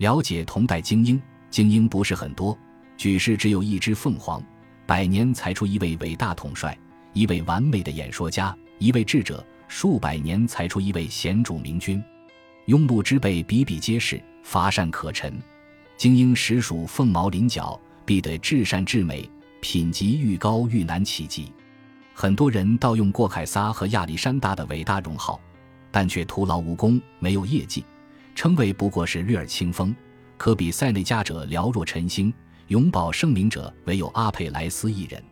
了解同代精英，精英不是很多，举世只有一只凤凰，百年才出一位伟大统帅，一位完美的演说家，一位智者，数百年才出一位贤主明君。庸碌之辈比比皆是，乏善可陈。精英实属凤毛麟角，必得至善至美，品级愈高愈难企及。很多人盗用过凯撒和亚历山大的伟大荣号，但却徒劳无功，没有业绩，称谓不过是略尔清风。可比塞内加者寥若晨星，永葆盛名者唯有阿佩莱斯一人。